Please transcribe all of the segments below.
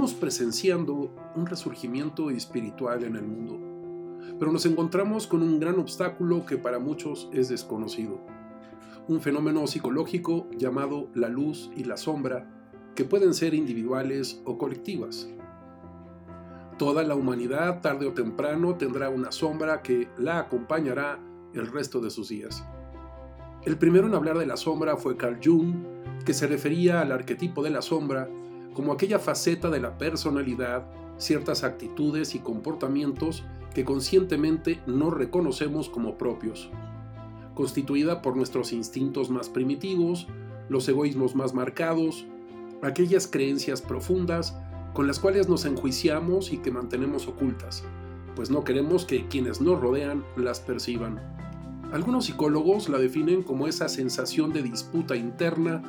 Estamos presenciando un resurgimiento espiritual en el mundo, pero nos encontramos con un gran obstáculo que para muchos es desconocido. Un fenómeno psicológico llamado la luz y la sombra, que pueden ser individuales o colectivas. Toda la humanidad, tarde o temprano, tendrá una sombra que la acompañará el resto de sus días. El primero en hablar de la sombra fue Carl Jung, que se refería al arquetipo de la sombra como aquella faceta de la personalidad, ciertas actitudes y comportamientos que conscientemente no reconocemos como propios, constituida por nuestros instintos más primitivos, los egoísmos más marcados, aquellas creencias profundas con las cuales nos enjuiciamos y que mantenemos ocultas, pues no queremos que quienes nos rodean las perciban. Algunos psicólogos la definen como esa sensación de disputa interna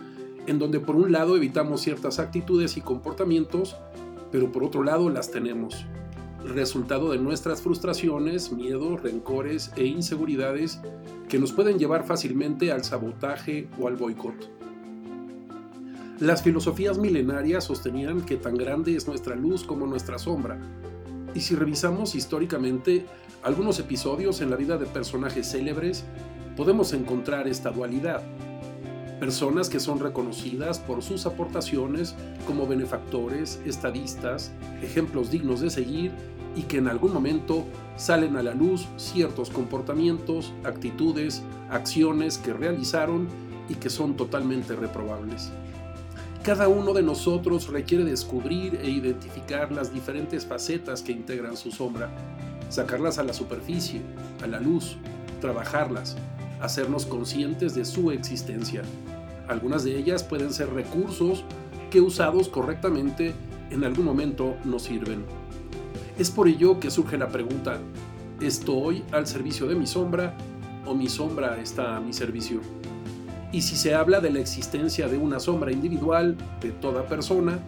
en donde por un lado evitamos ciertas actitudes y comportamientos, pero por otro lado las tenemos. Resultado de nuestras frustraciones, miedos, rencores e inseguridades que nos pueden llevar fácilmente al sabotaje o al boicot. Las filosofías milenarias sostenían que tan grande es nuestra luz como nuestra sombra. Y si revisamos históricamente algunos episodios en la vida de personajes célebres, podemos encontrar esta dualidad personas que son reconocidas por sus aportaciones como benefactores, estadistas, ejemplos dignos de seguir y que en algún momento salen a la luz ciertos comportamientos, actitudes, acciones que realizaron y que son totalmente reprobables. Cada uno de nosotros requiere descubrir e identificar las diferentes facetas que integran su sombra, sacarlas a la superficie, a la luz, trabajarlas, hacernos conscientes de su existencia. Algunas de ellas pueden ser recursos que usados correctamente en algún momento nos sirven. Es por ello que surge la pregunta, ¿estoy al servicio de mi sombra o mi sombra está a mi servicio? Y si se habla de la existencia de una sombra individual de toda persona,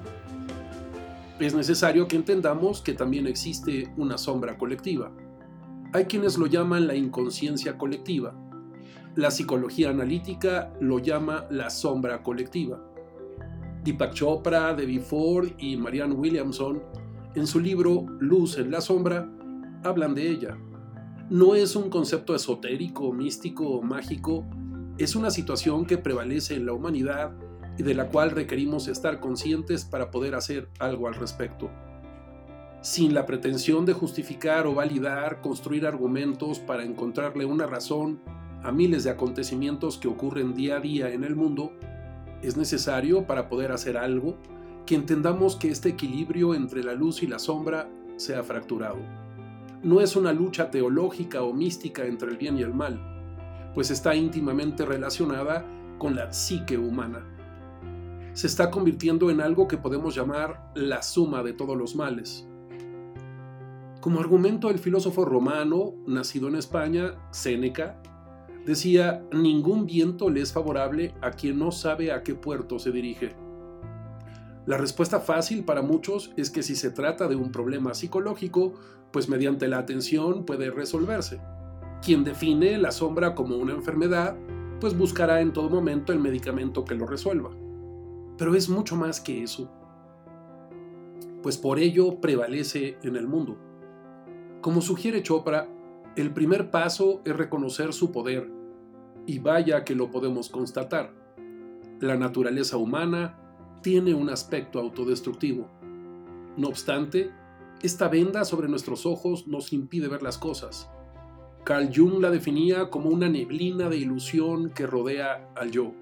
es necesario que entendamos que también existe una sombra colectiva. Hay quienes lo llaman la inconsciencia colectiva, la psicología analítica lo llama la sombra colectiva. Deepak Chopra, Debbie Ford y Marianne Williamson, en su libro Luz en la sombra, hablan de ella. No es un concepto esotérico, místico o mágico, es una situación que prevalece en la humanidad y de la cual requerimos estar conscientes para poder hacer algo al respecto. Sin la pretensión de justificar o validar, construir argumentos para encontrarle una razón a miles de acontecimientos que ocurren día a día en el mundo, es necesario para poder hacer algo que entendamos que este equilibrio entre la luz y la sombra se ha fracturado. No es una lucha teológica o mística entre el bien y el mal, pues está íntimamente relacionada con la psique humana. Se está convirtiendo en algo que podemos llamar la suma de todos los males. Como argumento, el filósofo romano, nacido en España, Séneca, decía, ningún viento le es favorable a quien no sabe a qué puerto se dirige. La respuesta fácil para muchos es que si se trata de un problema psicológico, pues mediante la atención puede resolverse. Quien define la sombra como una enfermedad, pues buscará en todo momento el medicamento que lo resuelva. Pero es mucho más que eso. Pues por ello prevalece en el mundo. Como sugiere Chopra, el primer paso es reconocer su poder, y vaya que lo podemos constatar. La naturaleza humana tiene un aspecto autodestructivo. No obstante, esta venda sobre nuestros ojos nos impide ver las cosas. Carl Jung la definía como una neblina de ilusión que rodea al yo.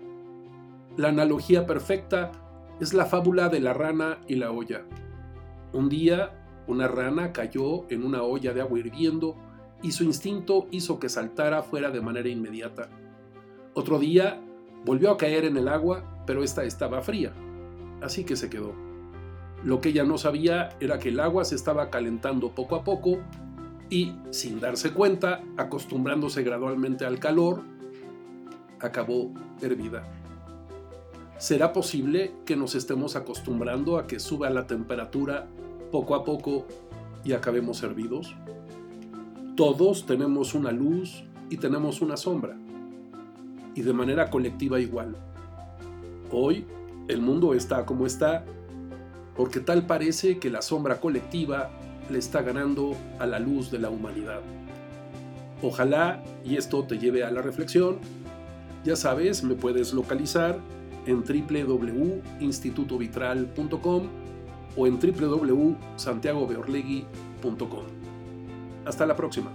La analogía perfecta es la fábula de la rana y la olla. Un día, una rana cayó en una olla de agua hirviendo y su instinto hizo que saltara fuera de manera inmediata. Otro día volvió a caer en el agua, pero esta estaba fría, así que se quedó. Lo que ella no sabía era que el agua se estaba calentando poco a poco y, sin darse cuenta, acostumbrándose gradualmente al calor, acabó hervida. ¿Será posible que nos estemos acostumbrando a que suba la temperatura poco a poco y acabemos hervidos? Todos tenemos una luz y tenemos una sombra, y de manera colectiva igual. Hoy el mundo está como está porque tal parece que la sombra colectiva le está ganando a la luz de la humanidad. Ojalá y esto te lleve a la reflexión. Ya sabes, me puedes localizar en www.institutovitral.com o en www.santiagobeorlegui.com. Hasta la próxima.